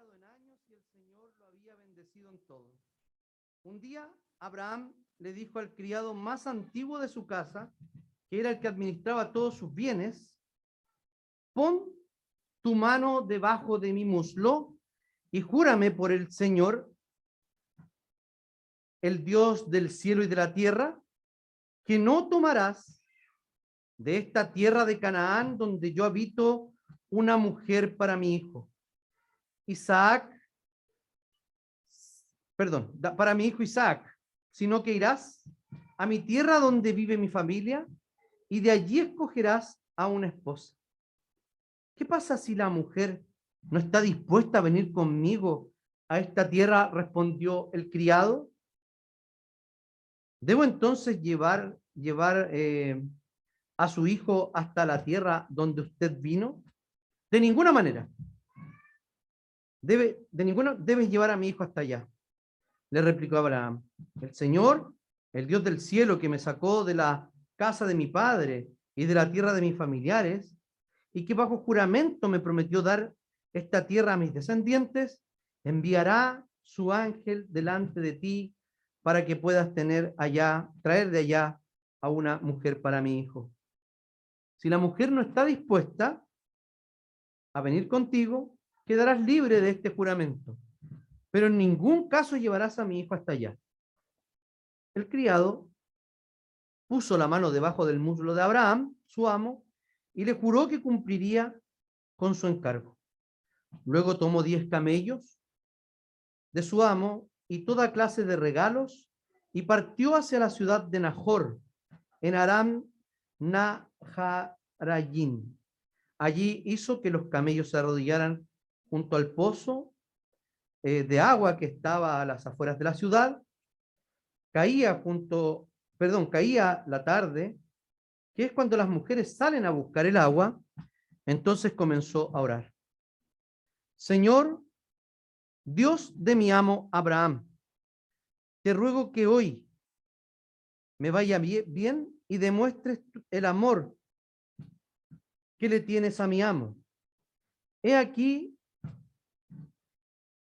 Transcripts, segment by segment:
en años y el Señor lo había bendecido en. Un día Abraham le dijo al criado más antiguo de su casa, que era el que administraba todos sus bienes, pon tu mano debajo de mi muslo y júrame por el Señor, el Dios del cielo y de la tierra, que no tomarás de esta tierra de Canaán donde yo habito una mujer para mi hijo. Isaac, perdón, para mi hijo Isaac, sino que irás a mi tierra donde vive mi familia y de allí escogerás a una esposa. ¿Qué pasa si la mujer no está dispuesta a venir conmigo a esta tierra? Respondió el criado. ¿Debo entonces llevar, llevar eh, a su hijo hasta la tierra donde usted vino? De ninguna manera. Debe, de ninguna, debes llevar a mi hijo hasta allá. Le replicó Abraham. El Señor, el Dios del cielo que me sacó de la casa de mi padre y de la tierra de mis familiares, y que bajo juramento me prometió dar esta tierra a mis descendientes, enviará su ángel delante de ti para que puedas tener allá, traer de allá a una mujer para mi hijo. Si la mujer no está dispuesta a venir contigo, quedarás libre de este juramento, pero en ningún caso llevarás a mi hijo hasta allá. El criado puso la mano debajo del muslo de Abraham, su amo, y le juró que cumpliría con su encargo. Luego tomó diez camellos de su amo y toda clase de regalos y partió hacia la ciudad de Nahor, en Aram Naharayim. Allí hizo que los camellos se arrodillaran junto al pozo eh, de agua que estaba a las afueras de la ciudad. Caía junto, perdón, caía la tarde, que es cuando las mujeres salen a buscar el agua. Entonces comenzó a orar. Señor, Dios de mi amo Abraham, te ruego que hoy me vaya bie- bien y demuestres el amor que le tienes a mi amo. He aquí,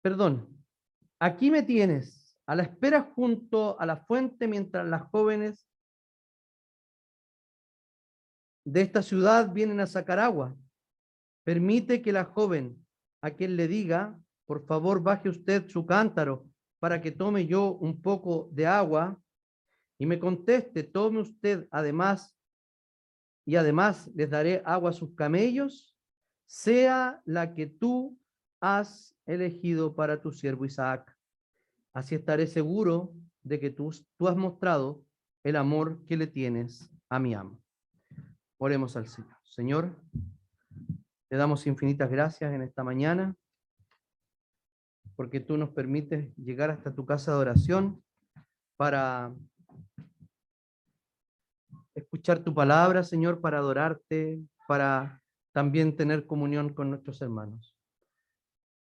perdón, aquí me tienes a la espera junto a la fuente mientras las jóvenes de esta ciudad vienen a sacar agua. Permite que la joven a quien le diga, por favor, baje usted su cántaro para que tome yo un poco de agua y me conteste, tome usted además y además les daré agua a sus camellos, sea la que tú has elegido para tu siervo Isaac. Así estaré seguro de que tú, tú has mostrado el amor que le tienes a mi amo. Oremos al Señor. Señor, te damos infinitas gracias en esta mañana porque tú nos permites llegar hasta tu casa de oración para escuchar tu palabra, Señor, para adorarte, para también tener comunión con nuestros hermanos.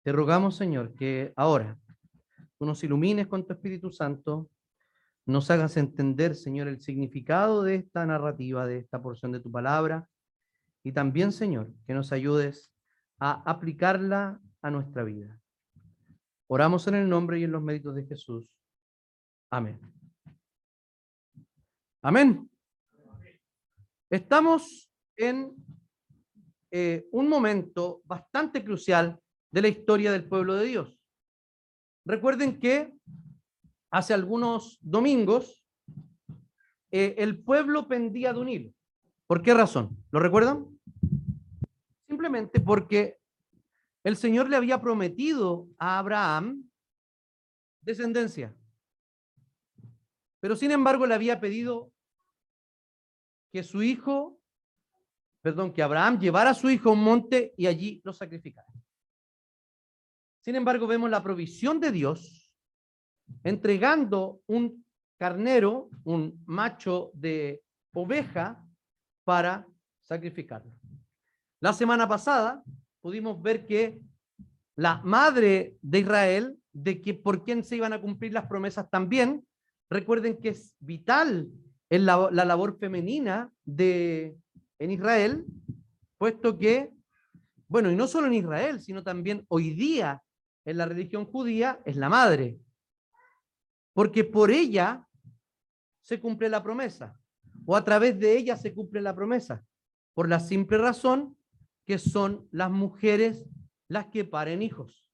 Te rogamos, Señor, que ahora tú nos ilumines con tu Espíritu Santo, nos hagas entender, Señor, el significado de esta narrativa, de esta porción de tu palabra, y también, Señor, que nos ayudes a aplicarla a nuestra vida. Oramos en el nombre y en los méritos de Jesús. Amén. Amén. Estamos en eh, un momento bastante crucial de la historia del pueblo de Dios. Recuerden que hace algunos domingos eh, el pueblo pendía de un hilo. ¿Por qué razón? ¿Lo recuerdan? Simplemente porque el Señor le había prometido a Abraham descendencia. Pero sin embargo le había pedido que su hijo, perdón, que Abraham llevara a su hijo a un monte y allí lo sacrificara. Sin embargo, vemos la provisión de Dios entregando un carnero, un macho de oveja para sacrificarlo. La semana pasada pudimos ver que la madre de Israel, de que por quién se iban a cumplir las promesas también. Recuerden que es vital la, la labor femenina de, en Israel, puesto que, bueno, y no solo en Israel, sino también hoy día en la religión judía, es la madre. Porque por ella se cumple la promesa, o a través de ella se cumple la promesa, por la simple razón que son las mujeres las que paren hijos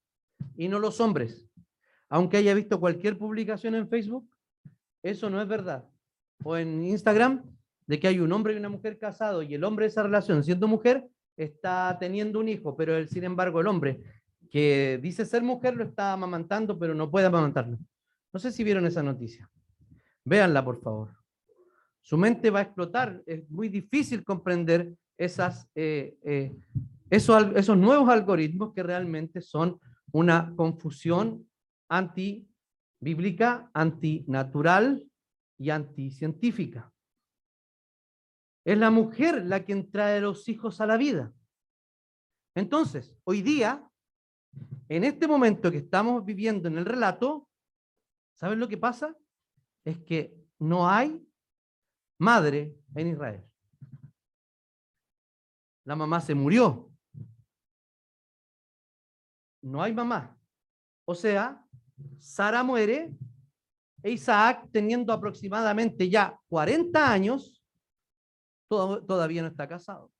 y no los hombres. Aunque haya visto cualquier publicación en Facebook, eso no es verdad. O en Instagram, de que hay un hombre y una mujer casados y el hombre de esa relación, siendo mujer, está teniendo un hijo, pero sin embargo, el hombre que dice ser mujer lo está amamantando, pero no puede amamantarlo. No sé si vieron esa noticia. Véanla, por favor. Su mente va a explotar. Es muy difícil comprender esas, eh, eh, esos, esos nuevos algoritmos que realmente son una confusión antibíblica, antinatural y anticientífica. Es la mujer la que trae los hijos a la vida. Entonces, hoy día, en este momento que estamos viviendo en el relato, ¿saben lo que pasa? Es que no hay madre en Israel. La mamá se murió. No hay mamá. O sea, Sara muere e Isaac, teniendo aproximadamente ya 40 años, todavía no está casado.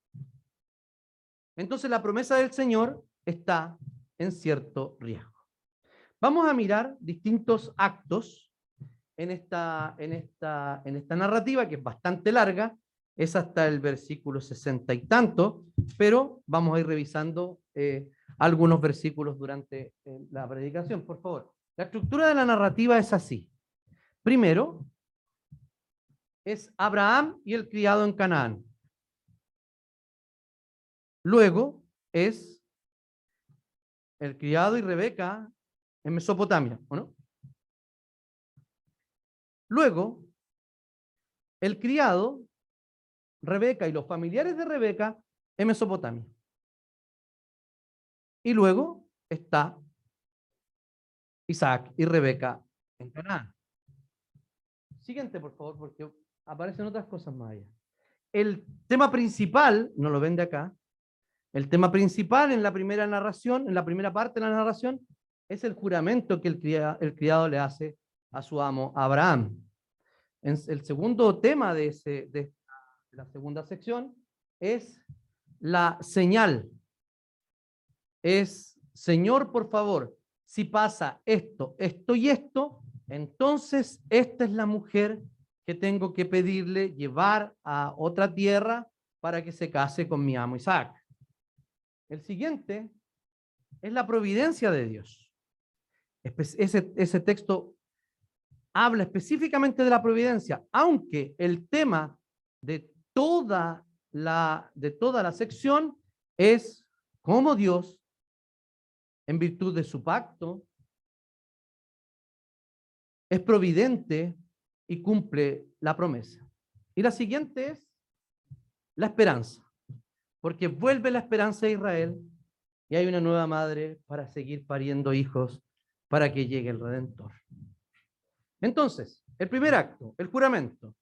Entonces la promesa del Señor está en cierto riesgo. Vamos a mirar distintos actos en esta, en esta, en esta narrativa, que es bastante larga, es hasta el versículo sesenta y tanto, pero vamos a ir revisando eh, algunos versículos durante eh, la predicación, por favor. La estructura de la narrativa es así. Primero, es Abraham y el criado en Canaán. Luego es el criado y Rebeca en Mesopotamia, ¿o no? Luego, el criado, Rebeca y los familiares de Rebeca en Mesopotamia. Y luego está Isaac y Rebeca en Canaán. Siguiente, por favor, porque aparecen otras cosas más allá. El tema principal, no lo ven de acá, el tema principal en la primera narración, en la primera parte de la narración, es el juramento que el criado, le hace a su amo Abraham. En el segundo tema de, de la segunda sección es la señal. Es, Señor, por favor, si pasa esto, esto y esto, entonces esta es la mujer que tengo que pedirle llevar a otra tierra para que se case con mi amo Isaac. El siguiente es la providencia de Dios. Ese, texto habla específicamente de la providencia, aunque el tema de toda la, de toda la sección es cómo Dios, en virtud de su pacto, es providente y cumple la promesa. Y la siguiente es la esperanza porque vuelve la esperanza de Israel y hay una nueva madre para seguir pariendo hijos para que llegue el Redentor. Entonces, el primer acto, el juramento.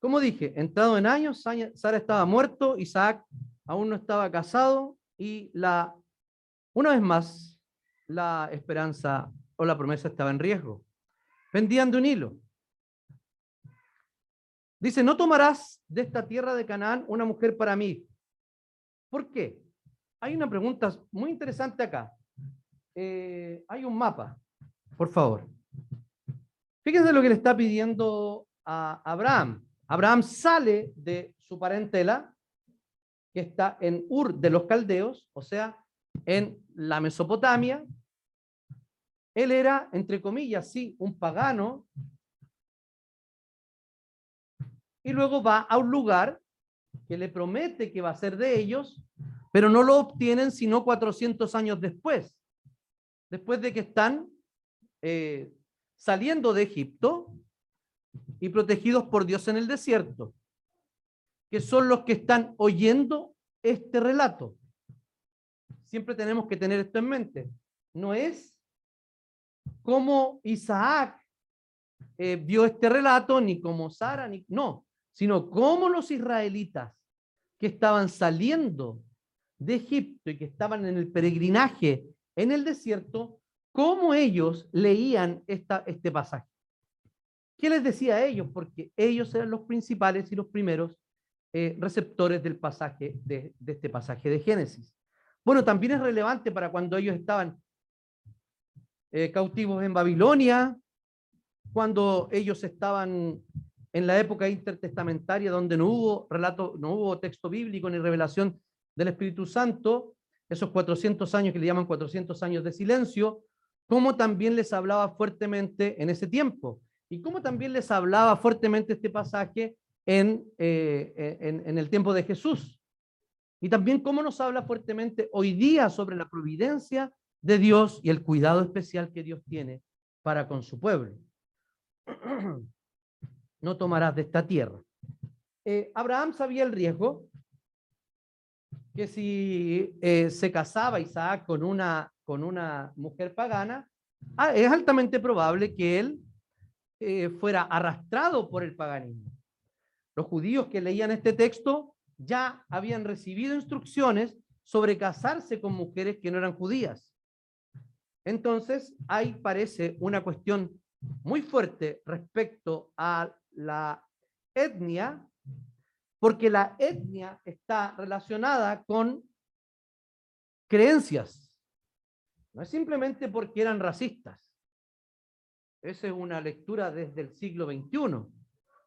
Como dije, entrado en años, Sara estaba muerto, Isaac aún no estaba casado y la, una vez más, la esperanza o la promesa estaba en riesgo. Vendían de un hilo. Dice, no tomarás de esta tierra de Canaán una mujer para mí, ¿Por qué? Hay una pregunta muy interesante acá. Eh, hay un mapa, por favor. Fíjense lo que le está pidiendo a Abraham. Abraham sale de su parentela, que está en Ur de los Caldeos, o sea, en la Mesopotamia. Él era, entre comillas, sí, un pagano. Y luego va a un lugar que le promete que va a ser de ellos, pero no lo obtienen sino 400 años después, después de que están eh, saliendo de Egipto y protegidos por Dios en el desierto, que son los que están oyendo este relato. siempre tenemos que tener esto en mente. No es como Isaac eh, vio este relato, ni como Sara, ni no, sino como los israelitas que estaban saliendo de Egipto y que estaban en el peregrinaje en el desierto, cómo ellos leían esta, este pasaje. ¿Qué les decía a ellos? Porque ellos eran los principales y los primeros eh, receptores del pasaje, de, este pasaje de Génesis. Bueno, también es relevante para cuando ellos estaban eh, cautivos en Babilonia, cuando ellos estaban en la época intertestamentaria donde no hubo relato, no hubo texto bíblico ni revelación del Espíritu Santo, esos 400 años que le llaman 400 años de silencio, como también les hablaba fuertemente en ese tiempo y como también les hablaba fuertemente este pasaje en, eh, en, en el tiempo de Jesús. Y también cómo nos habla fuertemente hoy día sobre la providencia de Dios y el cuidado especial que Dios tiene para con su pueblo. No tomarás de esta tierra. Eh, Abraham sabía el riesgo que si eh, se casaba Isaac con una, con una mujer pagana, ah, es altamente probable que él eh, fuera arrastrado por el paganismo. Los judíos que leían este texto ya habían recibido instrucciones sobre casarse con mujeres que no eran judías. Entonces, ahí parece una cuestión muy fuerte respecto a la etnia porque la etnia está relacionada con creencias. No es simplemente porque eran racistas. Esa es una lectura desde el siglo XXI.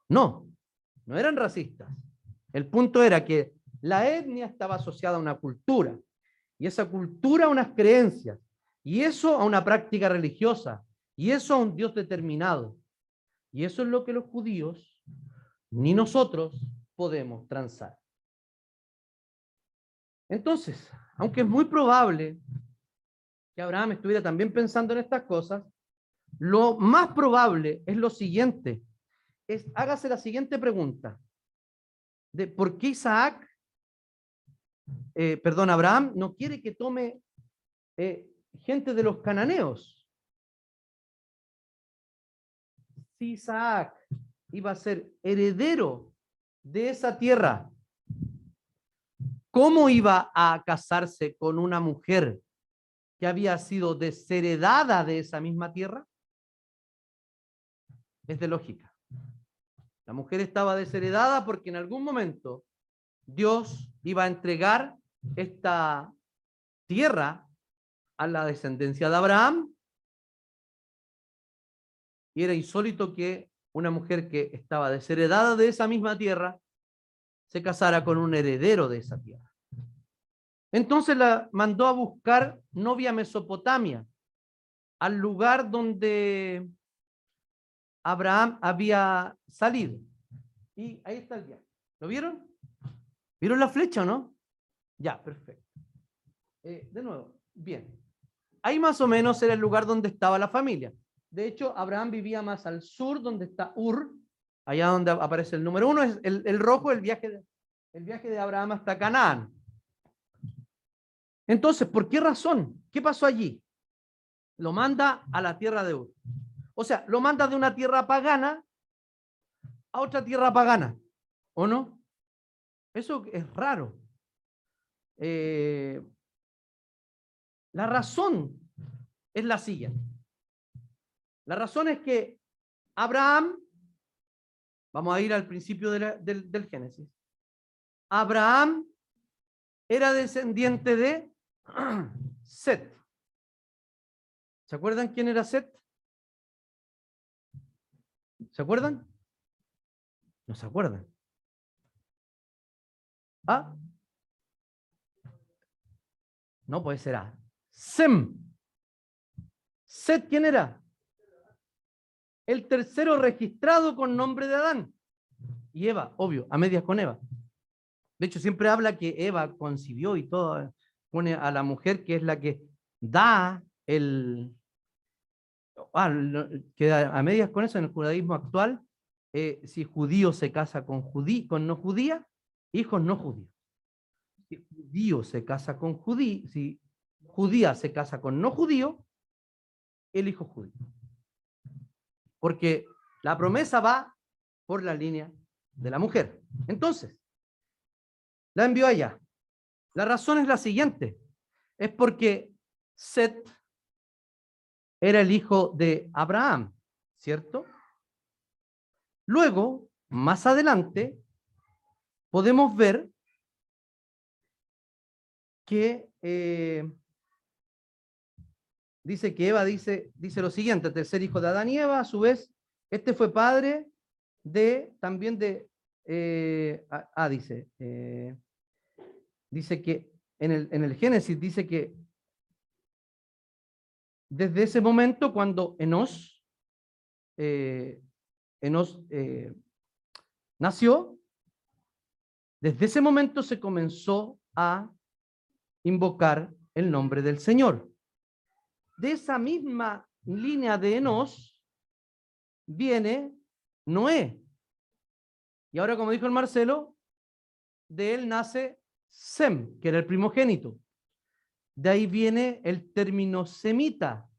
No, no eran racistas. El punto era que la etnia estaba asociada a una cultura y esa cultura a unas creencias y eso a una práctica religiosa y eso a un Dios determinado. Y eso es lo que los judíos, ni nosotros, podemos transar. Entonces, aunque es muy probable que Abraham estuviera también pensando en estas cosas, lo más probable es lo siguiente, es hágase la siguiente pregunta, de por qué Isaac, eh, perdón, Abraham no quiere que tome eh, gente de los cananeos. Si Isaac iba a ser heredero de esa tierra, ¿cómo iba a casarse con una mujer que había sido desheredada de esa misma tierra? Es de lógica. La mujer estaba desheredada porque en algún momento Dios iba a entregar esta tierra a la descendencia de Abraham. Y era insólito que una mujer que estaba desheredada de esa misma tierra se casara con un heredero de esa tierra. Entonces la mandó a buscar novia Mesopotamia, al lugar donde Abraham había salido. Y ahí está el viaje. ¿Lo vieron? ¿Vieron la flecha o no? Ya, perfecto. Eh, de nuevo, bien. Ahí más o menos era el lugar donde estaba la familia. De hecho, Abraham vivía más al sur, donde está Ur, allá donde aparece el número uno, es el, rojo, el viaje, de, el viaje de Abraham hasta Canaán. Entonces, ¿por qué razón? ¿Qué pasó allí? Lo manda a la tierra de Ur. O sea, lo manda de una tierra pagana a otra tierra pagana, ¿o no? Eso es raro. Eh, la razón es la siguiente. La razón es que Abraham, vamos a ir al principio del, Génesis, Abraham era descendiente de Set. ¿Se acuerdan quién era Set? ¿Se acuerdan? No se acuerdan. ¿Ah? No, puede ser A. Sem. Set, ¿quién era? El tercero registrado con nombre de Adán. Y Eva, obvio, a medias con Eva. De hecho, siempre habla que Eva concibió y todo, pone a la mujer que es la que da el... Ah, queda a medias con eso en el judaísmo actual, eh, si judío se casa con, judí, con no judía, hijos no judíos. Si judío se casa con judí, si judía se casa con no judío, el hijo judío. Porque la promesa va por la línea de la mujer. Entonces, la envió allá. La razón es la siguiente. Es porque Set era el hijo de Abraham, ¿cierto? Luego, más adelante, podemos ver que eh, dice que Eva dice, dice lo siguiente, tercer hijo de Adán y Eva, a su vez, este fue padre de, también de, eh, ah, dice, eh, dice que en el, en el Génesis dice que desde ese momento cuando Enos, eh, Enos eh, nació, desde ese momento se comenzó a invocar el nombre del Señor. De esa misma línea de Enos viene Noé. Y ahora, como dijo el Marcelo, de él nace Sem, que era el primogénito. De ahí viene el término semita,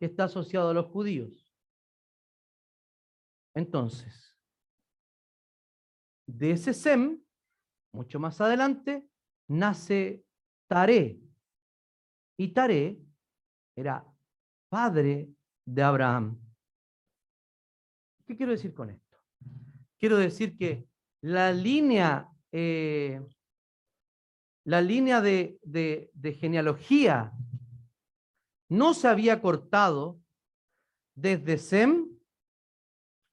que está asociado a los judíos. Entonces, de ese Sem, mucho más adelante, nace Taré. Y Taré era padre de Abraham. ¿Qué quiero decir con esto? Quiero decir que la línea eh, la línea de, genealogía no se había cortado desde Sem,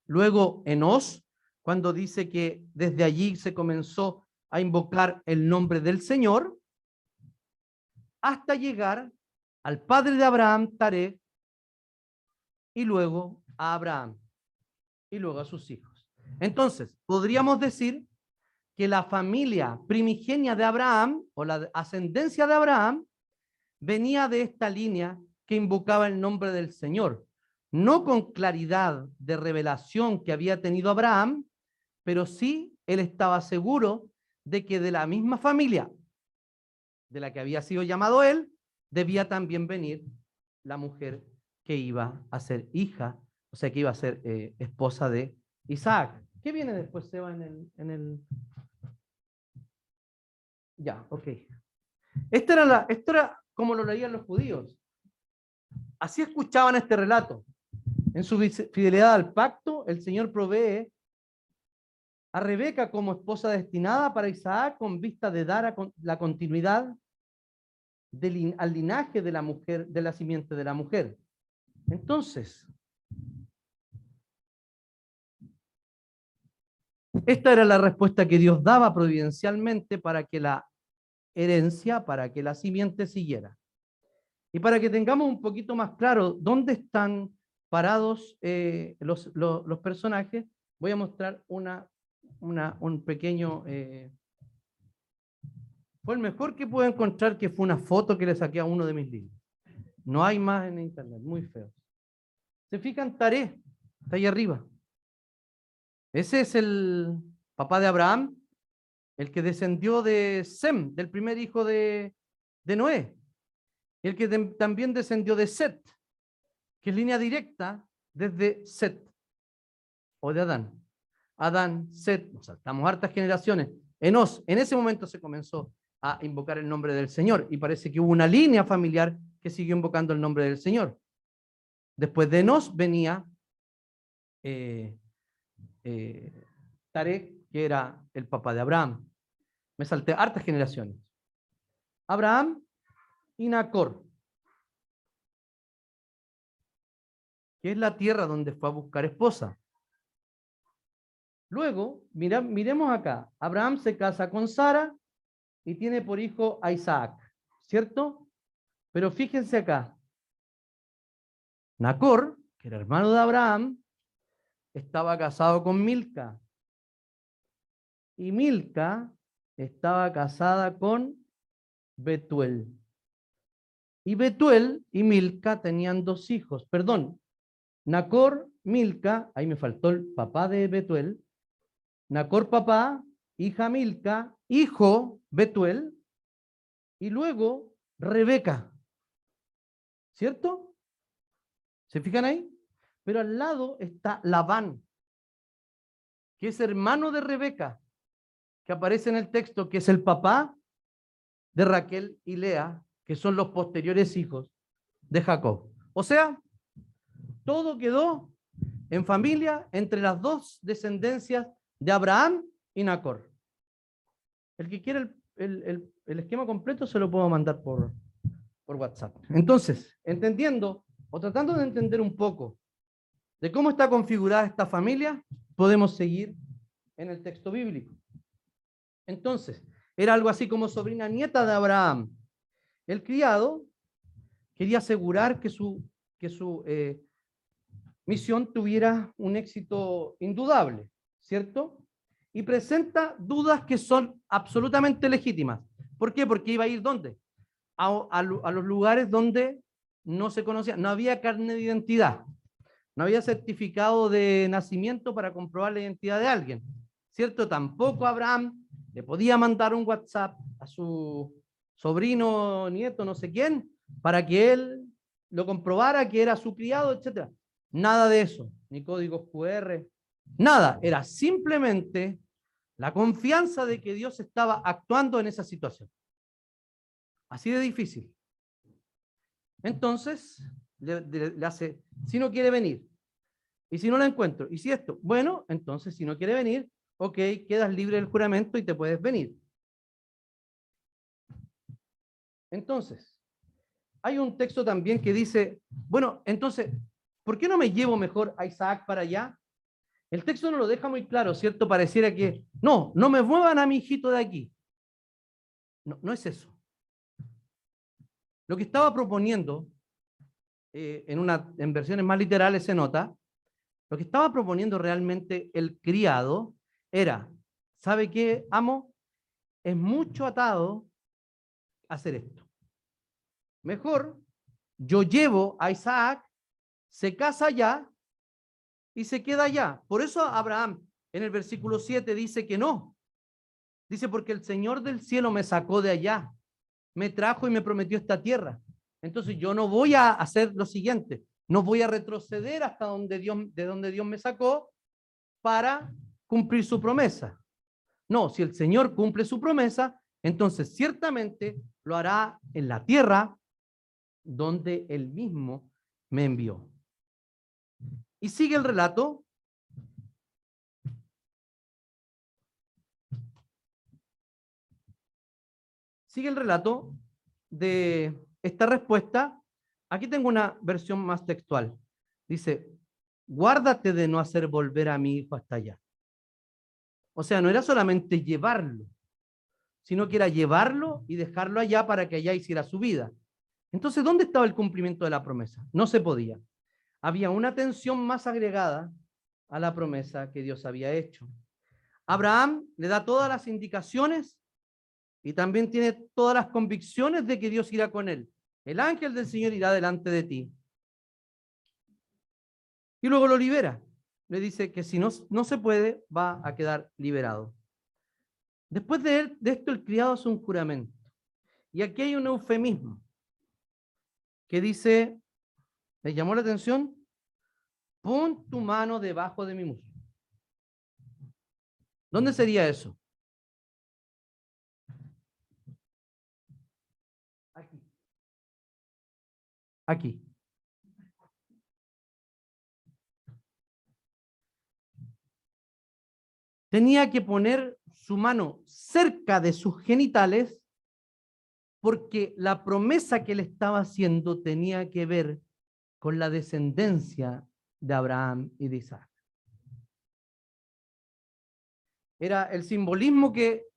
luego Enos, cuando dice que desde allí se comenzó a invocar el nombre del Señor, hasta llegar al padre de Abraham, Tarek, y luego a Abraham, y luego a sus hijos. Entonces, podríamos decir que la familia primigenia de Abraham o la ascendencia de Abraham venía de esta línea que invocaba el nombre del Señor, no con claridad de revelación que había tenido Abraham, pero sí él estaba seguro de que de la misma familia de la que había sido llamado él, debía también venir la mujer que iba a ser hija, o sea, que iba a ser eh, esposa de Isaac. ¿Qué viene después, Seba, en el, en el ya, ok. Esto era, la, esto era como lo leían los judíos. Así escuchaban este relato. En su fidelidad al pacto, el Señor provee a Rebeca como esposa destinada para Isaac con vista de dar la continuidad del, al linaje de la mujer, de la simiente de la mujer. Entonces, esta era la respuesta que Dios daba providencialmente para que la herencia para que la simiente siguiera. Y para que tengamos un poquito más claro dónde están parados eh, los, los, personajes, voy a mostrar una, una un pequeño... Eh, fue el mejor que pude encontrar que fue una foto que le saqué a uno de mis libros. No hay más en internet, muy feo. Se fijan, Taré, está ahí arriba. Ese es el papá de Abraham, el que descendió de Sem, del primer hijo de, Noé, el que también descendió de Set, que es línea directa desde Set, o de Adán. Adán, Set, nos saltamos hartas generaciones. Enos, en ese momento se comenzó a invocar el nombre del Señor y parece que hubo una línea familiar que siguió invocando el nombre del Señor. Después de Enos venía eh, eh, Tarek, que era el papá de Abraham. Me salté hartas generaciones. Abraham y Nacor, que es la tierra donde fue a buscar esposa. Luego, mira, miremos acá. Abraham se casa con Sara y tiene por hijo a Isaac, ¿cierto? Pero fíjense acá. Nacor, que era hermano de Abraham, estaba casado con Milca. Y Milca estaba casada con Betuel. Y Betuel y Milca tenían dos hijos, perdón, Nacor, Milca, ahí me faltó el papá de Betuel, Nacor papá, hija Milca, hijo Betuel, y luego Rebeca. ¿Cierto? ¿Se fijan ahí? Pero al lado está Labán, que es hermano de Rebeca, que aparece en el texto, que es el papá de Raquel y Lea, que son los posteriores hijos de Jacob. O sea, todo quedó en familia entre las dos descendencias de Abraham y Nacor. El que quiera el, esquema completo se lo puedo mandar por, por WhatsApp. Entonces, entendiendo o tratando de entender un poco de cómo está configurada esta familia, podemos seguir en el texto bíblico. Entonces, era algo así como sobrina nieta de Abraham. El criado quería asegurar que su, que su eh, misión tuviera un éxito indudable, ¿cierto? Y presenta dudas que son absolutamente legítimas. ¿Por qué? Porque iba a ir ¿dónde? A, a los lugares donde no se conocía, no había carne de identidad, no había certificado de nacimiento para comprobar la identidad de alguien, ¿cierto? Tampoco Abraham le podía mandar un WhatsApp a su sobrino, nieto, no sé quién, para que él lo comprobara que era su criado, etc. Nada de eso, ni códigos QR, nada. Era simplemente la confianza de que Dios estaba actuando en esa situación. Así de difícil. Entonces, le, hace, si no quiere venir, y si no la encuentro, y si esto, bueno, entonces si no quiere venir, ok, quedas libre del juramento y te puedes venir. Entonces, hay un texto también que dice, bueno, entonces, ¿por qué no me llevo mejor a Isaac para allá? El texto no lo deja muy claro, ¿cierto? Pareciera que, no, no me muevan a mi hijito de aquí. No, no es eso. Lo que estaba proponiendo, eh, en, una, en versiones más literales se nota, lo que estaba proponiendo realmente el criado era, ¿sabe qué, amo? Es mucho atado hacer esto. Mejor, yo llevo a Isaac, se casa allá y se queda allá. Por eso Abraham en el versículo 7 dice que no. Dice, porque el Señor del cielo me sacó de allá, me trajo y me prometió esta tierra. Entonces yo no voy a hacer lo siguiente, no voy a retroceder hasta donde Dios, de donde Dios me sacó para cumplir su promesa. No, si el Señor cumple su promesa, entonces ciertamente lo hará en la tierra donde él mismo me envió. Y sigue el relato. Sigue el relato de esta respuesta Aquí tengo una versión más textual. Dice, guárdate de no hacer volver a mi hijo hasta allá. O sea, no era solamente llevarlo, sino que era llevarlo y dejarlo allá para que allá hiciera su vida. Entonces, ¿dónde estaba el cumplimiento de la promesa? No se podía. Había una tensión más agregada a la promesa que Dios había hecho. Abraham le da todas las indicaciones y también tiene todas las convicciones de que Dios irá con él. El ángel del Señor irá delante de ti. Y luego lo libera. Le dice que si no, no se puede, va a quedar liberado. Después de, de esto, el criado hace un juramento. Y aquí hay un eufemismo que dice, ¿le llamó la atención? Pon tu mano debajo de mi muslo. ¿Dónde sería eso? aquí. Tenía que poner su mano cerca de sus genitales porque la promesa que le estaba haciendo tenía que ver con la descendencia de Abraham y de Isaac. Era el simbolismo que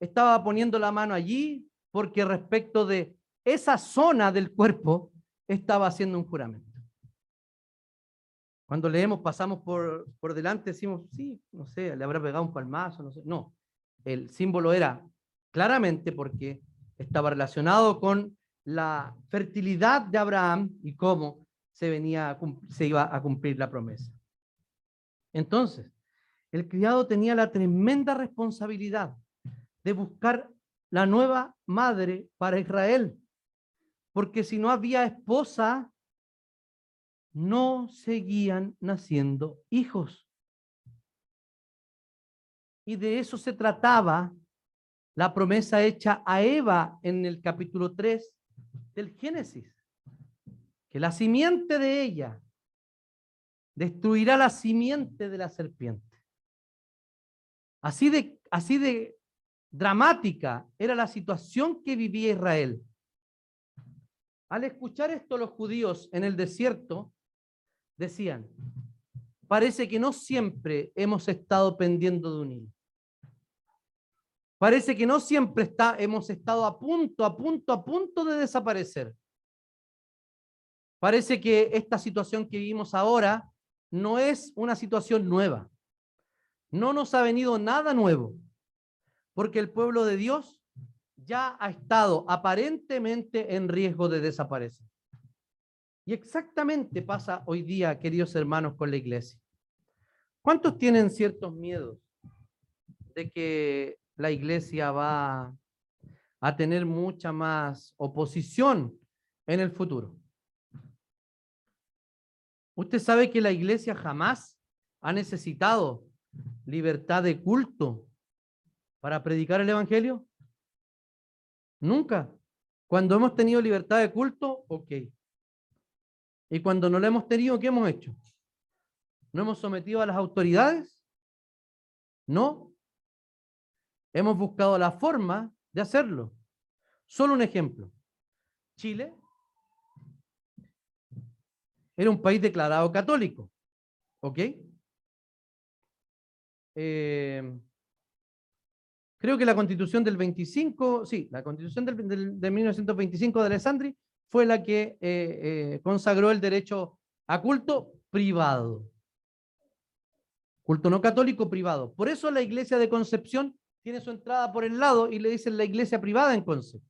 estaba poniendo la mano allí porque respecto de esa zona del cuerpo estaba haciendo un juramento. Cuando leemos, pasamos por, por delante, decimos, sí, no sé, le habrá pegado un palmazo, no sé. No, el símbolo era claramente porque estaba relacionado con la fertilidad de Abraham y cómo se, venía se iba a cumplir la promesa. Entonces, el criado tenía la tremenda responsabilidad de buscar la nueva madre para Israel porque si no había esposa, no seguían naciendo hijos. Y de eso se trataba la promesa hecha a Eva en el capítulo 3 del Génesis, que la simiente de ella destruirá la simiente de la serpiente. Así de, así de dramática era la situación que vivía Israel. Al escuchar esto los judíos en el desierto decían, parece que no siempre hemos estado pendiendo de un hilo. Parece que no siempre está, hemos estado a punto, a punto, a punto de desaparecer. Parece que esta situación que vivimos ahora no es una situación nueva. No nos ha venido nada nuevo, porque el pueblo de Dios ya ha estado aparentemente en riesgo de desaparecer. Y exactamente pasa hoy día, queridos hermanos, con la iglesia. ¿Cuántos tienen ciertos miedos de que la iglesia va a tener mucha más oposición en el futuro? Usted sabe que la iglesia jamás ha necesitado libertad de culto para predicar el evangelio. Nunca. Cuando hemos tenido libertad de culto, ok. Y cuando no la hemos tenido, ¿qué hemos hecho? ¿No hemos sometido a las autoridades? No. Hemos buscado la forma de hacerlo. Solo un ejemplo. Chile era un país declarado católico. ¿Ok? Eh, creo que la constitución del 25, sí, la constitución del, de 1925 de Alessandri fue la que eh, eh, consagró el derecho a culto privado. Culto no católico privado. Por eso la iglesia de Concepción tiene su entrada por el lado y le dicen la iglesia privada en Concepción.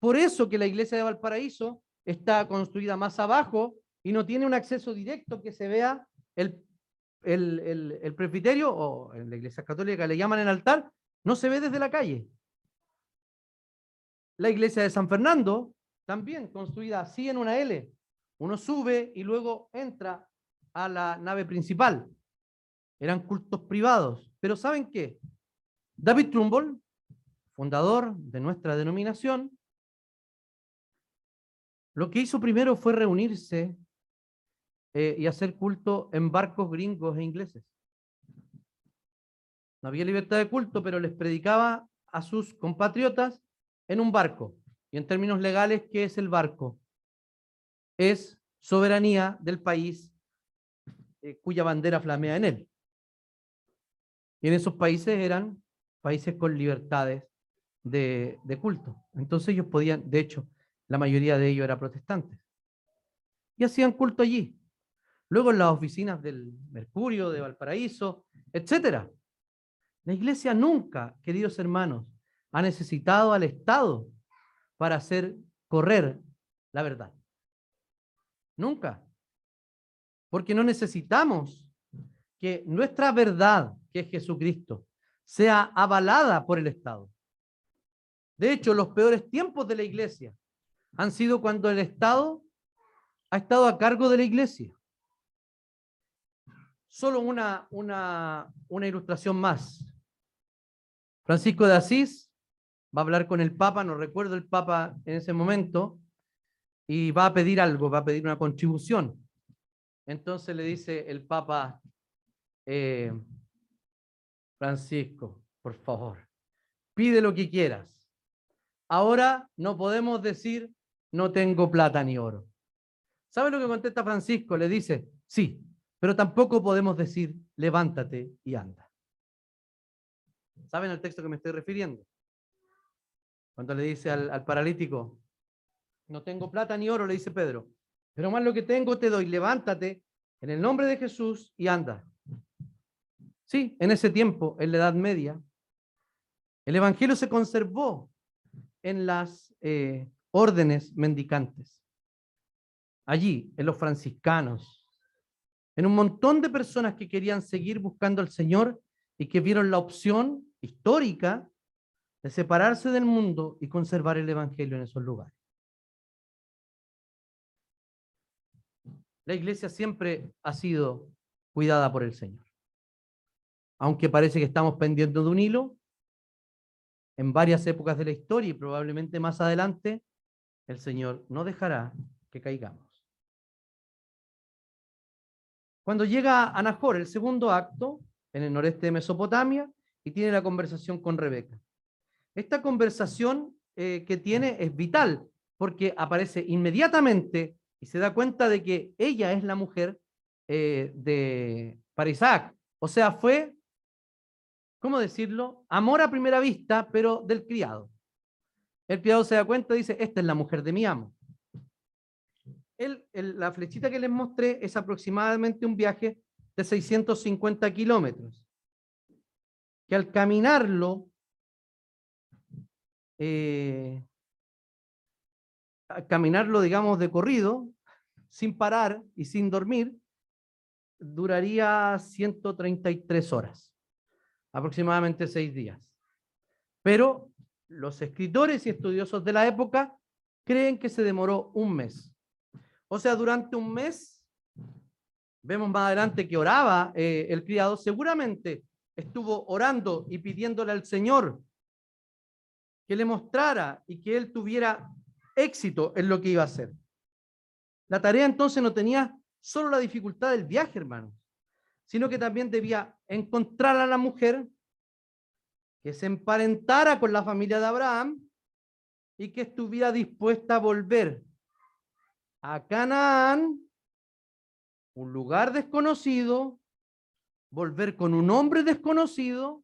Por eso que la iglesia de Valparaíso está construida más abajo y no tiene un acceso directo que se vea el, el, el, presbiterio, o la iglesia católica le llaman el altar, no se ve desde la calle. La iglesia de San Fernando, también construida así en una L. Uno sube y luego entra a la nave principal. Eran cultos privados. Pero ¿saben qué? David Trumbull, fundador de nuestra denominación, lo que hizo primero fue reunirse eh, y hacer culto en barcos gringos e ingleses. No había libertad de culto, pero les predicaba a sus compatriotas en un barco. Y en términos legales, ¿qué es el barco? Es soberanía del país eh, cuya bandera flamea en él. Y en esos países eran países con libertades de, de culto. Entonces ellos podían, de hecho, la mayoría de ellos eran protestantes. Y hacían culto allí. Luego en las oficinas del Mercurio, de Valparaíso, etc. La iglesia nunca, queridos hermanos, ha necesitado al Estado para hacer correr la verdad. Nunca. Porque no necesitamos que nuestra verdad, que es Jesucristo, sea avalada por el Estado. De hecho, los peores tiempos de la iglesia han sido cuando el Estado ha estado a cargo de la iglesia. Solo una, una, una ilustración más. Francisco de Asís va a hablar con el Papa, no recuerdo el Papa en ese momento, y va a pedir algo, va a pedir una contribución. Entonces le dice el Papa, eh, Francisco, por favor, pide lo que quieras. Ahora no podemos decir no tengo plata ni oro. ¿Sabe lo que contesta Francisco? Le dice, sí, pero tampoco podemos decir, levántate y anda. ¿Saben el texto que me estoy refiriendo? Cuando le dice al, al paralítico, no tengo plata ni oro, le dice Pedro, pero más lo que tengo te doy, levántate en el nombre de Jesús y anda. Sí, en ese tiempo, en la Edad Media, el Evangelio se conservó en las eh, órdenes mendicantes, allí, en los franciscanos, en un montón de personas que querían seguir buscando al Señor y que vieron la opción histórica de separarse del mundo y conservar el Evangelio en esos lugares. La iglesia siempre ha sido cuidada por el Señor. Aunque parece que estamos pendiendo de un hilo, en varias épocas de la historia y probablemente más adelante, el Señor no dejará que caigamos. Cuando llega a Nahor, el segundo acto, en el noreste de Mesopotamia, y tiene la conversación con Rebeca. Esta conversación eh, que tiene es vital, porque aparece inmediatamente y se da cuenta de que ella es la mujer eh, de, para Isaac. O sea, fue, ¿cómo decirlo? Amor a primera vista, pero del criado. El criado se da cuenta y dice, esta es la mujer de mi amo. la flechita que les mostré es aproximadamente un viaje de 650 kilómetros, que al caminarlo, eh, al caminarlo, digamos, de corrido, sin parar y sin dormir, duraría 133 horas, aproximadamente seis días. Pero los escritores y estudiosos de la época creen que se demoró un mes. O sea, durante un mes, vemos más adelante que oraba eh, el criado, seguramente estuvo orando y pidiéndole al Señor que le mostrara y que él tuviera éxito en lo que iba a hacer. La tarea entonces no tenía solo la dificultad del viaje, hermano, sino que también debía encontrar a la mujer que se emparentara con la familia de Abraham y que estuviera dispuesta a volver a Canaán, un lugar desconocido, volver con un hombre desconocido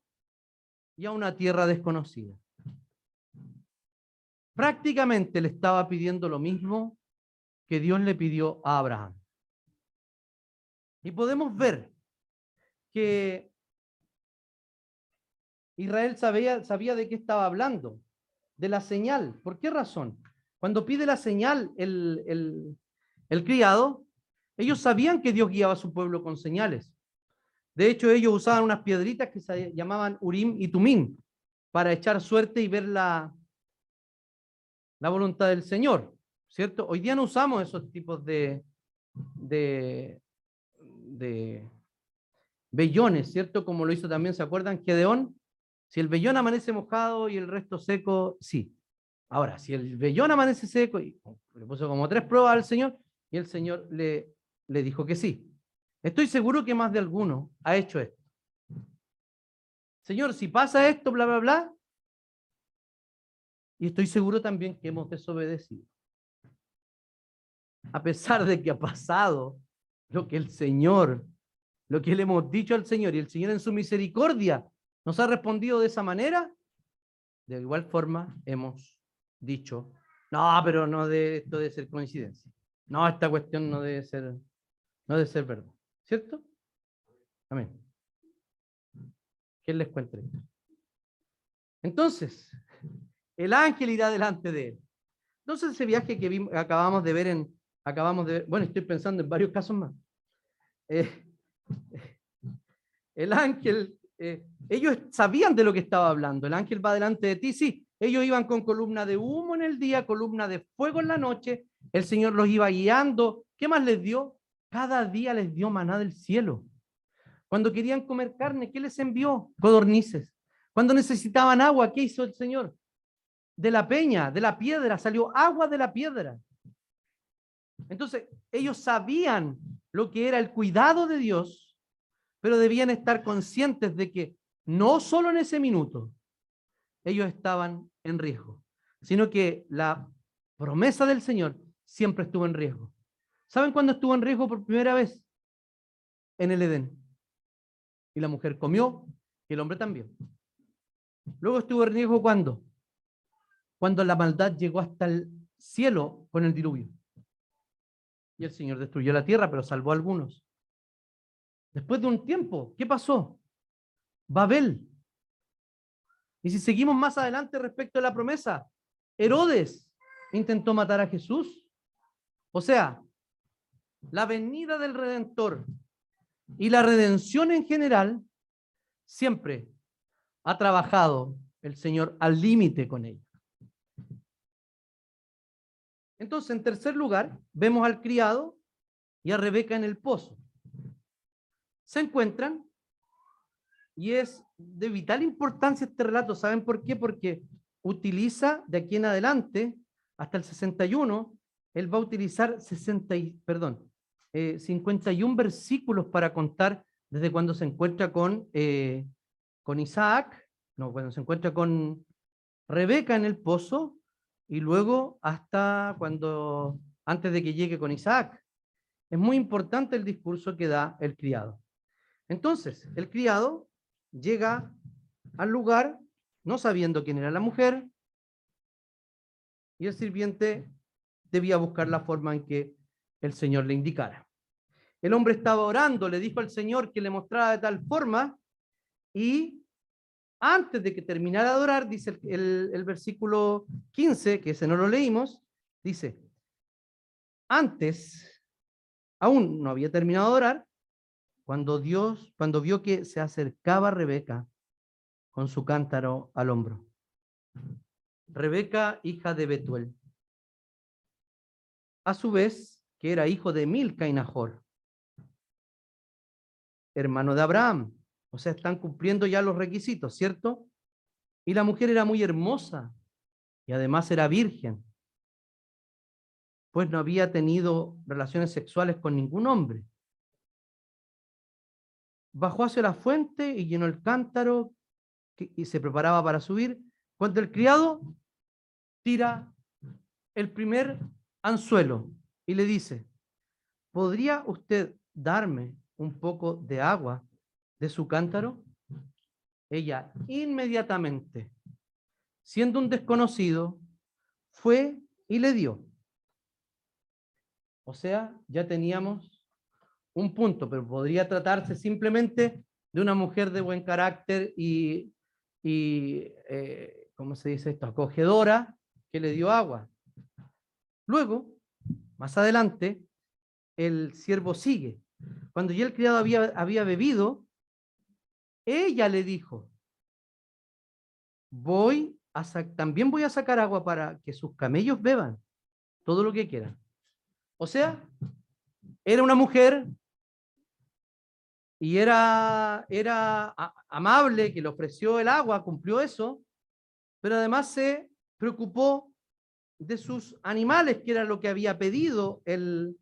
y a una tierra desconocida. Prácticamente le estaba pidiendo lo mismo que Dios le pidió a Abraham. Y podemos ver que Israel sabía, sabía de qué estaba hablando, de la señal. ¿Por qué razón? Cuando pide la señal el, el criado, ellos sabían que Dios guiaba a su pueblo con señales. De hecho, ellos usaban unas piedritas que se llamaban Urim y Tumim para echar suerte y ver la, la voluntad del Señor, ¿cierto? Hoy día no usamos esos tipos de, de, de vellones, ¿cierto? Como lo hizo también, ¿se acuerdan? Gedeón si el vellón amanece mojado y el resto seco, sí. Ahora, si el vellón amanece seco, y le puso como tres pruebas al Señor, y el Señor le, le dijo que sí. Estoy seguro que más de alguno ha hecho esto. Señor, si pasa esto, bla, bla, bla, y estoy seguro también que hemos desobedecido. A pesar de que ha pasado lo que el Señor, lo que le hemos dicho al Señor, y el Señor en su misericordia nos ha respondido de esa manera, de igual forma hemos dicho, no, pero no de esto debe ser coincidencia. No, esta cuestión no debe ser, no debe ser verdad. ¿Cierto? Amén. ¿Quién les cuenta esto? Entonces, el ángel irá delante de él. Entonces, ese viaje que acabamos de ver en, acabamos de ver, bueno, estoy pensando en varios casos más. Eh, el ángel eh, ellos sabían de lo que estaba hablando. El ángel va delante de ti, sí. Ellos iban con columna de humo en el día, columna de fuego en la noche. El Señor los iba guiando. ¿Qué más les dio? Cada día les dio maná del cielo. Cuando querían comer carne, ¿qué les envió? Codornices. Cuando necesitaban agua, ¿qué hizo el Señor? De la peña, de la piedra, salió agua de la piedra. Entonces, ellos sabían lo que era el cuidado de Dios pero debían estar conscientes de que no solo en ese minuto ellos estaban en riesgo, sino que la promesa del Señor siempre estuvo en riesgo. ¿Saben cuándo estuvo en riesgo por primera vez? En el Edén. Y la mujer comió y el hombre también. Luego estuvo en riesgo cuando? Cuando la maldad llegó hasta el cielo con el diluvio. Y el Señor destruyó la tierra, pero salvó a algunos. Después de un tiempo, ¿qué pasó? Babel. Y si seguimos más adelante respecto a la promesa, Herodes intentó matar a Jesús. O sea, la venida del Redentor y la redención en general siempre ha trabajado el Señor al límite con ella. Entonces, en tercer lugar, vemos al criado y a Rebeca en el pozo. Se encuentran y es de vital importancia este relato. ¿Saben por qué? Porque utiliza de aquí en adelante, hasta el 61, él va a utilizar 60, perdón, 51 eh, versículos para contar desde cuando se encuentra con, eh, con Isaac, no, cuando se encuentra con Rebeca en el pozo, y luego hasta cuando, antes de que llegue con Isaac. Es muy importante el discurso que da el criado. Entonces, el criado llega al lugar no sabiendo quién era la mujer, y el sirviente debía buscar la forma en que el Señor le indicara. El hombre estaba orando, le dijo al Señor que le mostrara de tal forma, y antes de que terminara de orar, dice el, versículo 15, que ese no lo leímos, dice, antes, aún no había terminado de orar, cuando Dios, cuando vio que se acercaba Rebeca con su cántaro al hombro. Rebeca, hija de Betuel. A su vez, que era hijo de Milca y Nahor, hermano de Abraham. O sea, están cumpliendo ya los requisitos, ¿cierto? Y la mujer era muy hermosa y además era virgen, pues no había tenido relaciones sexuales con ningún hombre bajó hacia la fuente y llenó el cántaro y se preparaba para subir, cuando el criado tira el primer anzuelo y le dice, ¿podría usted darme un poco de agua de su cántaro? Ella inmediatamente, siendo un desconocido, fue y le dio. O sea, ya teníamos un punto, pero podría tratarse simplemente de una mujer de buen carácter y, y eh, ¿cómo se dice esto? Acogedora, que le dio agua. Luego, más adelante, el siervo sigue. Cuando ya el criado había, había bebido, ella le dijo, voy a también voy a sacar agua para que sus camellos beban todo lo que quieran. O sea, era una mujer y era, era amable, que le ofreció el agua, cumplió eso, pero además se preocupó de sus animales, que era lo que había pedido el,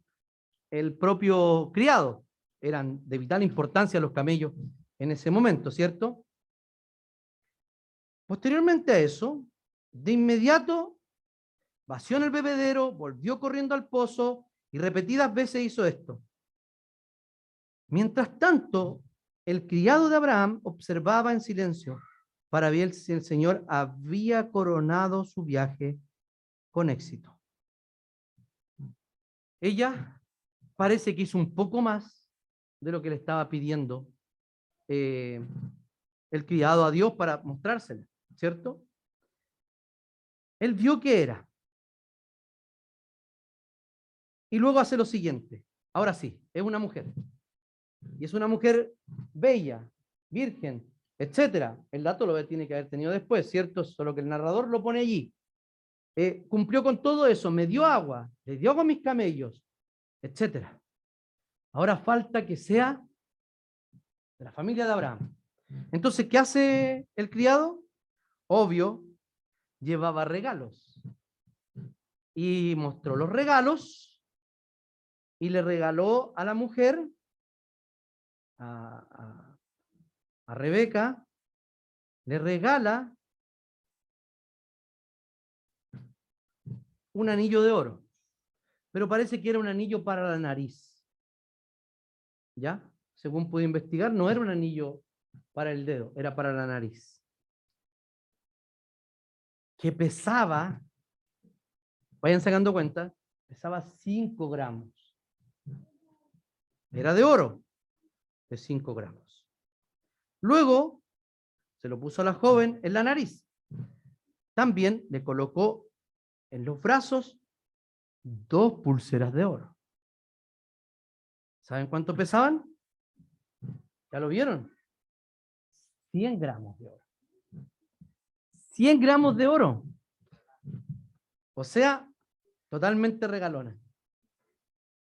el propio criado. Eran de vital importancia los camellos en ese momento, ¿cierto? Posteriormente a eso, de inmediato, vació en el bebedero, volvió corriendo al pozo y repetidas veces hizo esto. Mientras tanto, el criado de Abraham observaba en silencio para ver si el Señor había coronado su viaje con éxito. Ella parece que hizo un poco más de lo que le estaba pidiendo eh, el criado a Dios para mostrársela, ¿cierto? Él vio que era. Y luego hace lo siguiente. Ahora sí, es una mujer y es una mujer bella, virgen, etcétera. El dato lo tiene que haber tenido después, ¿cierto? Solo que el narrador lo pone allí. Eh, cumplió con todo eso, me dio agua, le dio agua a mis camellos, etcétera. Ahora falta que sea de la familia de Abraham. Entonces, ¿qué hace el criado? Obvio, llevaba regalos. Y mostró los regalos y le regaló a la mujer a, Rebeca, le regala un anillo de oro, pero parece que era un anillo para la nariz. ¿Ya? Según pude investigar, no era un anillo para el dedo, era para la nariz. Que pesaba, vayan sacando cuenta, pesaba 5 gramos. Era de oro de 5 gramos. Luego se lo puso a la joven en la nariz. También le colocó en los brazos dos pulseras de oro. ¿Saben cuánto pesaban? ¿Ya lo vieron? 100 gramos de oro. 100 gramos de oro. O sea, totalmente regalona.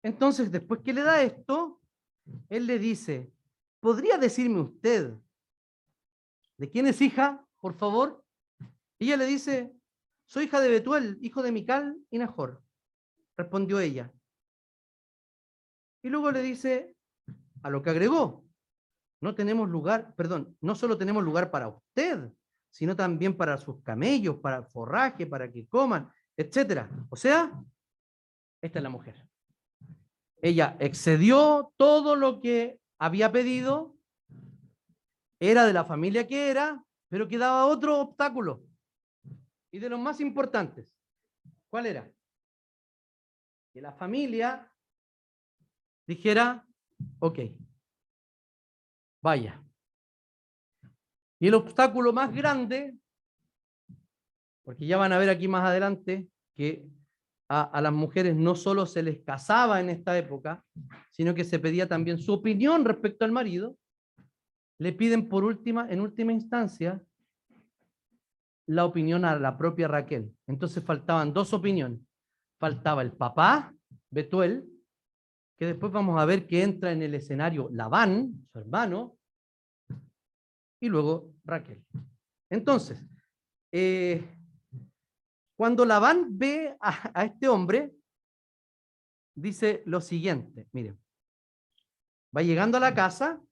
Entonces, después que le da esto, él le dice, ¿podría decirme usted de quién es hija, por favor? Y ella le dice, soy hija de Betuel, hijo de Mical y Nahor. Respondió ella. Y luego le dice, a lo que agregó, no tenemos lugar, perdón, no solo tenemos lugar para usted, sino también para sus camellos, para forraje, para que coman, etcétera. O sea, esta es la mujer. Ella excedió todo lo que había pedido, era de la familia que era, pero quedaba otro obstáculo. Y de los más importantes, ¿cuál era? Que la familia dijera, ok, vaya. Y el obstáculo más grande, porque ya van a ver aquí más adelante que a, las mujeres no solo se les casaba en esta época, sino que se pedía también su opinión respecto al marido, le piden por última, en última instancia, la opinión a la propia Raquel. Entonces faltaban dos opiniones. Faltaba el papá, Betuel, que después vamos a ver que entra en el escenario Labán, su hermano, y luego Raquel. Entonces, eh, cuando Labán ve a, este hombre, dice lo siguiente, miren, va llegando a la casa,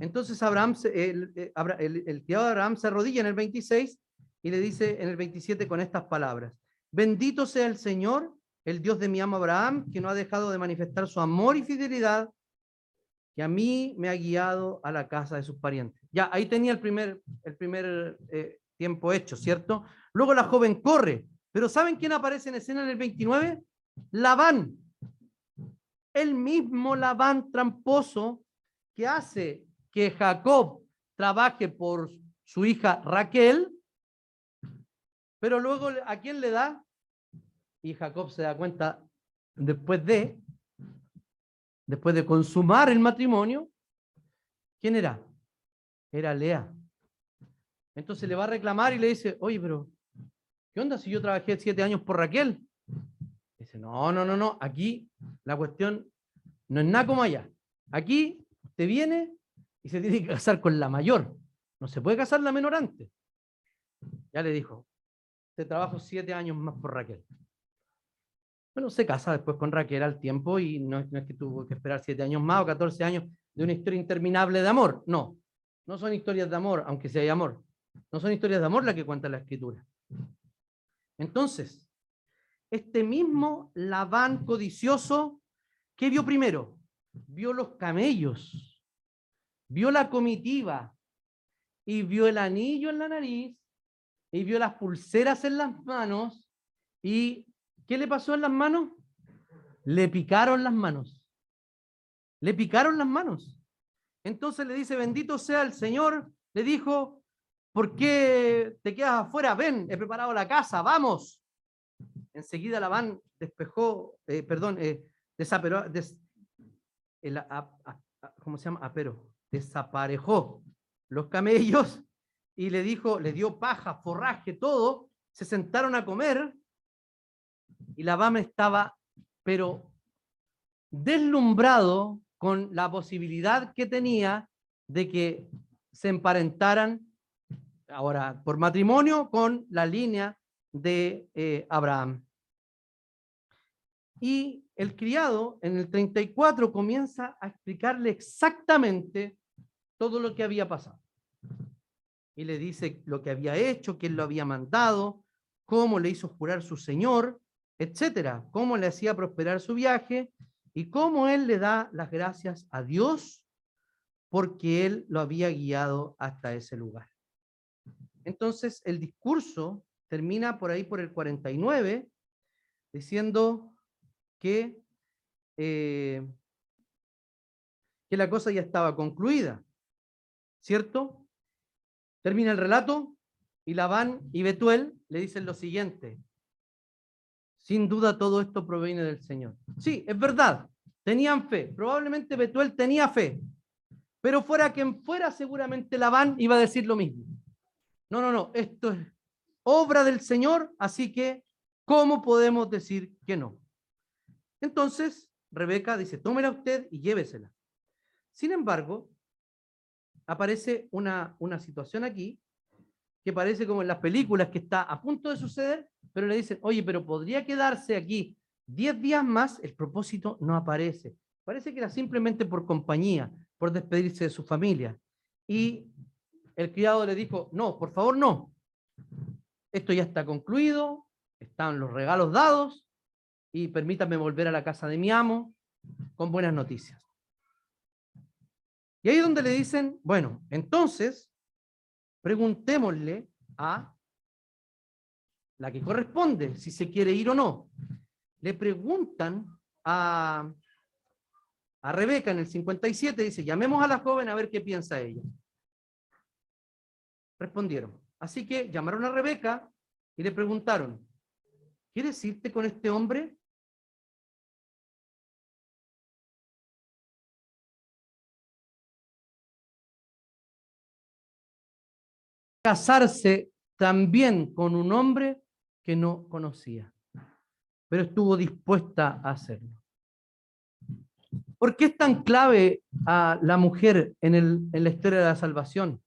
entonces Abraham, el, eh, tío de Abraham se arrodilla en el 26 y le dice en el 27 con estas palabras, bendito sea el Señor, el Dios de mi amo Abraham, que no ha dejado de manifestar su amor y fidelidad, que a mí me ha guiado a la casa de sus parientes. Ya, ahí tenía el primer, el primer eh, tiempo hecho, ¿cierto? Luego la joven corre, pero ¿saben quién aparece en escena en el 29? Labán. El mismo Labán tramposo que hace que Jacob trabaje por su hija Raquel, pero luego ¿a quién le da? Y Jacob se da cuenta después de, después de consumar el matrimonio, ¿quién era? Era Lea. Entonces le va a reclamar y le dice, oye, pero ¿qué onda si yo trabajé siete años por Raquel? Dice, no, no, no, no, aquí la cuestión no es nada como allá. Aquí te viene y se tiene que casar con la mayor. No se puede casar la menor antes. Ya le dijo, te trabajo siete años más por Raquel. Bueno, se casa después con Raquel al tiempo y no, no es que tuvo que esperar siete años más o catorce años de una historia interminable de amor. No, no son historias de amor, aunque sea hay amor. No son historias de amor las que cuenta la escritura. Entonces, este mismo Labán codicioso, ¿qué vio primero? Vio los camellos, vio la comitiva y vio el anillo en la nariz y vio las pulseras en las manos y ¿qué le pasó en las manos? Le picaron las manos. Le picaron las manos. Entonces le dice, bendito sea el Señor, le dijo, ¿Por qué te quedas afuera? Ven, he preparado la casa, vamos. Enseguida la van despejó, eh, perdón, eh, desaperó, ¿cómo se llama? Apero, desaparejó los camellos y le dijo, le dio paja, forraje, todo, se sentaron a comer y la Labán estaba, pero deslumbrado con la posibilidad que tenía de que se emparentaran ahora por matrimonio con la línea de eh, Abraham. Y el criado en el 34 comienza a explicarle exactamente todo lo que había pasado. Y le dice lo que había hecho, quién lo había mandado, cómo le hizo jurar su señor, etcétera, cómo le hacía prosperar su viaje y cómo él le da las gracias a Dios porque él lo había guiado hasta ese lugar. Entonces, el discurso termina por ahí por el 49, diciendo que, eh, que la cosa ya estaba concluida, ¿cierto? Termina el relato y Labán y Betuel le dicen lo siguiente. Sin duda todo esto proviene del Señor. Sí, es verdad, tenían fe. Probablemente Betuel tenía fe. Pero fuera quien fuera, seguramente Labán iba a decir lo mismo. No, no, no, esto es obra del Señor, así que, ¿cómo podemos decir que no? Entonces, Rebeca dice, tómela usted y llévesela. Sin embargo, aparece una, una situación aquí que parece como en las películas que está a punto de suceder, pero le dicen, oye, pero podría quedarse aquí 10 días más, el propósito no aparece. Parece que era simplemente por compañía, por despedirse de su familia. Y el criado le dijo, no, por favor, no. Esto ya está concluido, están los regalos dados y permítame volver a la casa de mi amo con buenas noticias. Y ahí es donde le dicen, bueno, entonces, preguntémosle a la que corresponde, si se quiere ir o no. Le preguntan a, a Rebeca en el 57, dice, llamemos a la joven a ver qué piensa ella. Respondieron. Así que llamaron a Rebeca y le preguntaron, ¿quieres irte con este hombre? Casarse también con un hombre que no conocía, pero estuvo dispuesta a hacerlo. ¿Por qué es tan clave a la mujer en, el, en la historia de la salvación?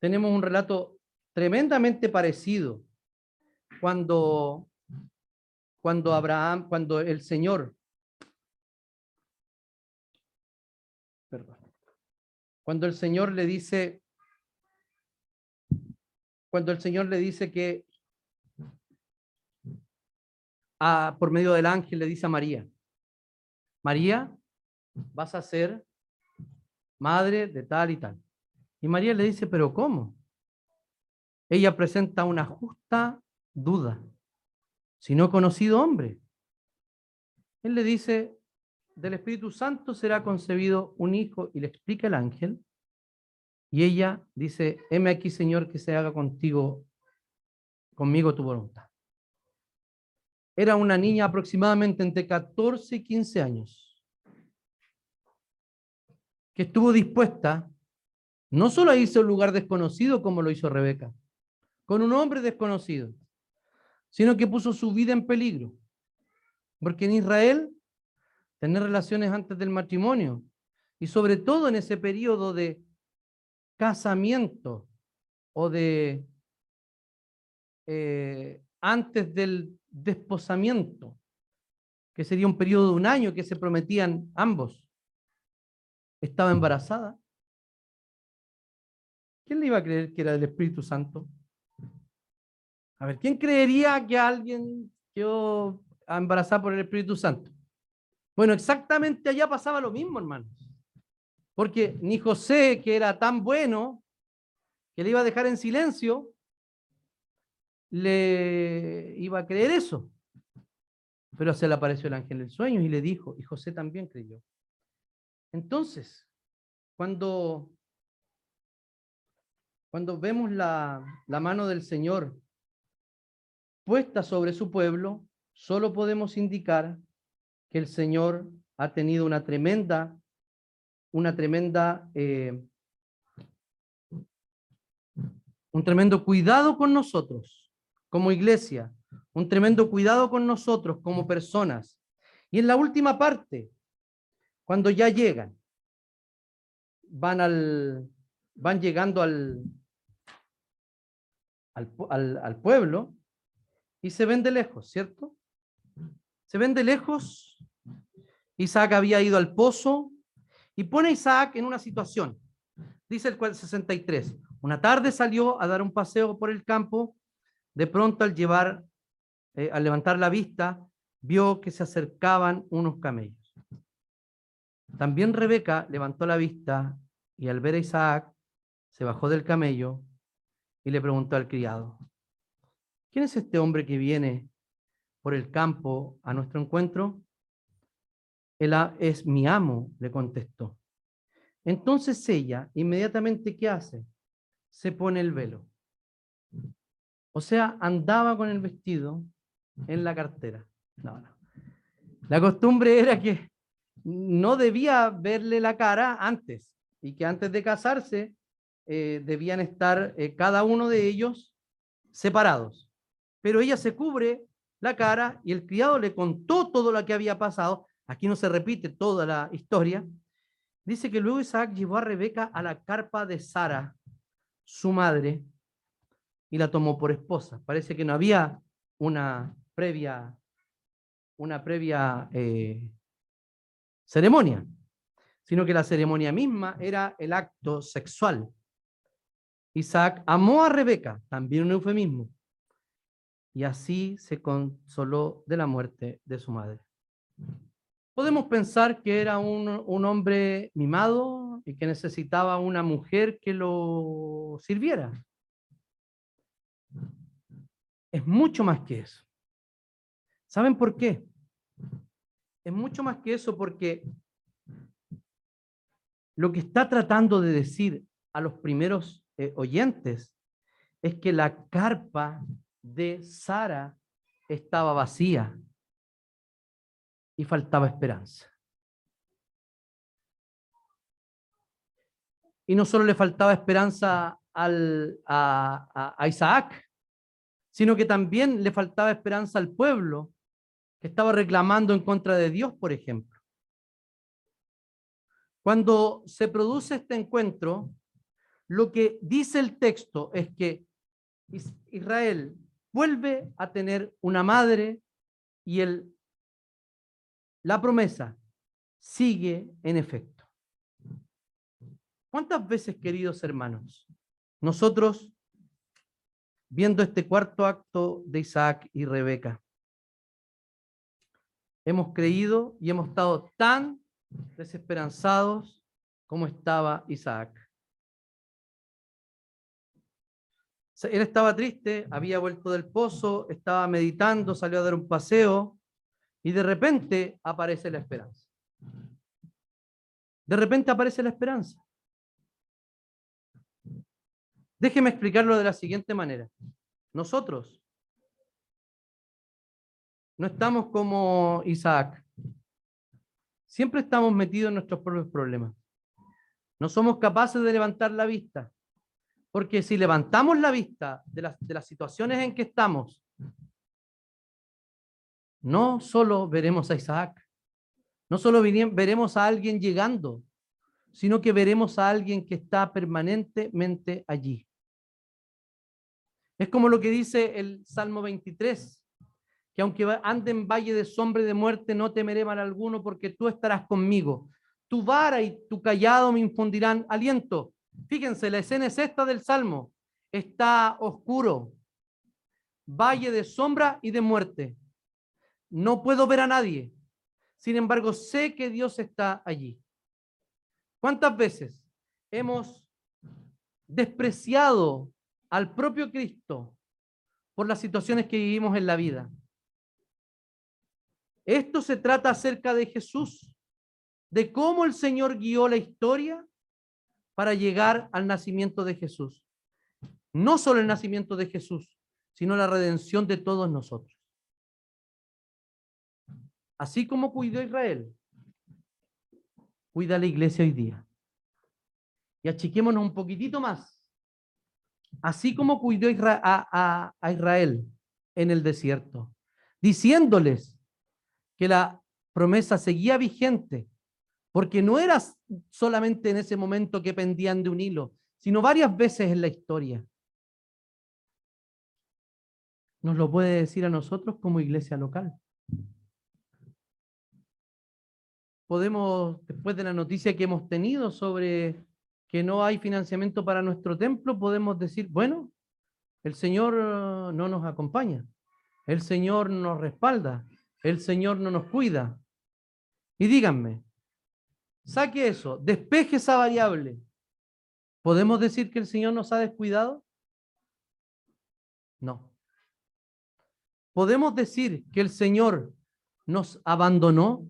Tenemos un relato tremendamente parecido cuando, cuando Abraham, cuando el Señor, perdón, cuando el Señor le dice, cuando el Señor le dice que a, por medio del ángel le dice a María, María, vas a ser madre de tal y tal. Y María le dice, pero ¿cómo? Ella presenta una justa duda. Si no conocido hombre. Él le dice, del Espíritu Santo será concebido un hijo y le explica el ángel. Y ella dice, heme aquí, Señor, que se haga contigo, conmigo tu voluntad. Era una niña aproximadamente entre 14 y 15 años, que estuvo dispuesta no solo a un lugar desconocido como lo hizo Rebeca, con un hombre desconocido, sino que puso su vida en peligro. Porque en Israel, tener relaciones antes del matrimonio, y sobre todo en ese periodo de casamiento o de eh, antes del desposamiento, que sería un periodo de un año que se prometían ambos, estaba embarazada. ¿Quién le iba a creer que era del Espíritu Santo? A ver, ¿quién creería que alguien quedó embarazada por el Espíritu Santo? Bueno, exactamente allá pasaba lo mismo, hermanos. Porque ni José, que era tan bueno, que le iba a dejar en silencio, le iba a creer eso. Pero se le apareció el ángel en sueños y le dijo, y José también creyó. Entonces, cuando, cuando vemos la, la mano del Señor puesta sobre su pueblo, solo podemos indicar que el Señor ha tenido una tremenda, una tremenda, eh, un tremendo cuidado con nosotros como iglesia, un tremendo cuidado con nosotros como personas. Y en la última parte, cuando ya llegan, van al, van llegando al, al, pueblo y se ven de lejos, ¿cierto? Se ven de lejos. Isaac había ido al pozo y pone a Isaac en una situación. Dice el 63. Una tarde salió a dar un paseo por el campo de pronto al llevar, eh, al levantar la vista, vio que se acercaban unos camellos. También Rebeca levantó la vista y al ver a Isaac, se bajó del camello y le preguntó al criado, ¿quién es este hombre que viene por el campo a nuestro encuentro? Él es mi amo, le contestó. Entonces ella, inmediatamente, ¿qué hace? Se pone el velo. O sea, andaba con el vestido en la cartera. La costumbre era que no debía verle la cara antes y que antes de casarse eh, debían estar eh, cada uno de ellos separados. Pero ella se cubre la cara y el criado le contó todo lo que había pasado. Aquí no se repite toda la historia. Dice que luego Isaac llevó a Rebeca a la carpa de Sara, su madre, y la tomó por esposa. Parece que no había una previa, una previa eh, ceremonia, sino que la ceremonia misma era el acto sexual. Isaac amó a Rebeca, también un eufemismo, y así se consoló de la muerte de su madre. Podemos pensar que era un, un, hombre mimado y que necesitaba una mujer que lo sirviera. Es mucho más que eso. ¿Saben por qué? Es mucho más que eso porque lo que está tratando de decir a los primeros eh, oyentes es que la carpa de Sara estaba vacía y faltaba esperanza. Y no solo le faltaba esperanza al, a, a Isaac, sino que también le faltaba esperanza al pueblo que estaba reclamando en contra de Dios, por ejemplo. Cuando se produce este encuentro, lo que dice el texto es que Israel vuelve a tener una madre y el, la promesa sigue en efecto. ¿Cuántas veces, queridos hermanos, nosotros, viendo este cuarto acto de Isaac y Rebeca, hemos creído y hemos estado tan desesperanzados como estaba Isaac? Él estaba triste, había vuelto del pozo, estaba meditando, salió a dar un paseo y de repente aparece la esperanza. De repente aparece la esperanza. Déjeme explicarlo de la siguiente manera. Nosotros no estamos como Isaac. Siempre estamos metidos en nuestros propios problemas. No somos capaces de levantar la vista porque si levantamos la vista de las, de las situaciones en que estamos, no solo veremos a Isaac, no solo veremos a alguien llegando, sino que veremos a alguien que está permanentemente allí. Es como lo que dice el Salmo 23, que aunque ande en valle de sombra y de muerte, no temeré mal alguno porque tú estarás conmigo. Tu vara y tu callado me infundirán aliento. Fíjense, la escena es esta del Salmo. Está oscuro, valle de sombra y de muerte. No puedo ver a nadie. Sin embargo, sé que Dios está allí. ¿Cuántas veces hemos despreciado al propio Cristo por las situaciones que vivimos en la vida? Esto se trata acerca de Jesús, de cómo el Señor guió la historia para llegar al nacimiento de Jesús. No solo el nacimiento de Jesús, sino la redención de todos nosotros. Así como cuidó Israel, cuida la iglesia hoy día. Y achiquémonos un poquitito más. Así como cuidó a, Israel en el desierto, diciéndoles que la promesa seguía vigente porque no era solamente en ese momento que pendían de un hilo, sino varias veces en la historia. Nos lo puede decir a nosotros como iglesia local. Podemos, después de la noticia que hemos tenido sobre que no hay financiamiento para nuestro templo, podemos decir, bueno, el Señor uh, no nos acompaña, el Señor nos respalda, el Señor no nos cuida. Y díganme, Saque eso, despeje esa variable. ¿Podemos decir que el Señor nos ha descuidado? No. ¿Podemos decir que el Señor nos abandonó?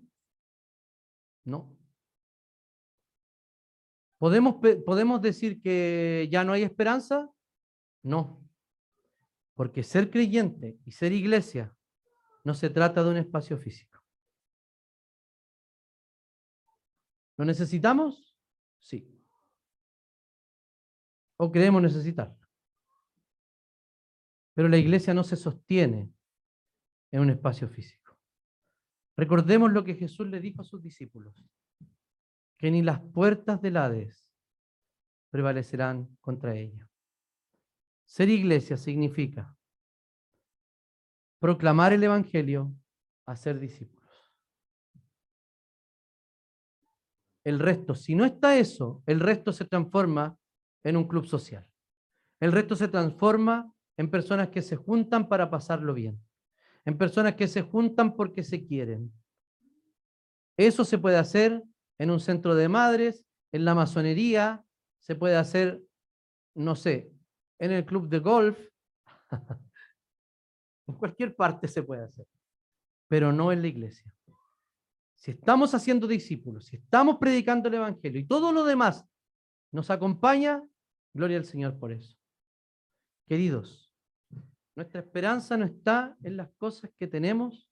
No. ¿Podemos, ¿Podemos decir que ya no hay esperanza? No. Porque ser creyente y ser iglesia no se trata de un espacio físico. ¿Lo necesitamos? Sí. ¿O creemos necesitar? Pero la iglesia no se sostiene en un espacio físico. Recordemos lo que Jesús le dijo a sus discípulos, que ni las puertas del Hades prevalecerán contra ella. Ser iglesia significa proclamar el Evangelio a ser discípulos. El resto, si no está eso, el resto se transforma en un club social. El resto se transforma en personas que se juntan para pasarlo bien, en personas que se juntan porque se quieren. Eso se puede hacer en un centro de madres, en la masonería, se puede hacer, no sé, en el club de golf, en cualquier parte se puede hacer, pero no en la iglesia. Si estamos haciendo discípulos, si estamos predicando el Evangelio y todo lo demás nos acompaña, gloria al Señor por eso. Queridos, nuestra esperanza no está en las cosas que tenemos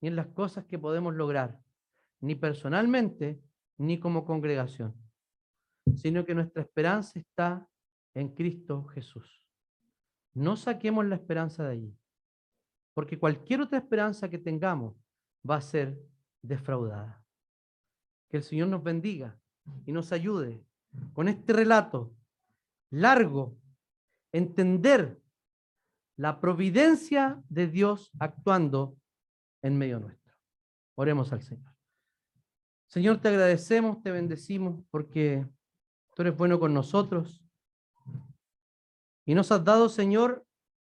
ni en las cosas que podemos lograr, ni personalmente ni como congregación, sino que nuestra esperanza está en Cristo Jesús. No saquemos la esperanza de allí, porque cualquier otra esperanza que tengamos va a ser defraudada. Que el Señor nos bendiga y nos ayude con este relato largo, entender la providencia de Dios actuando en medio nuestro. Oremos al Señor. Señor, te agradecemos, te bendecimos porque tú eres bueno con nosotros. Y nos has dado, Señor,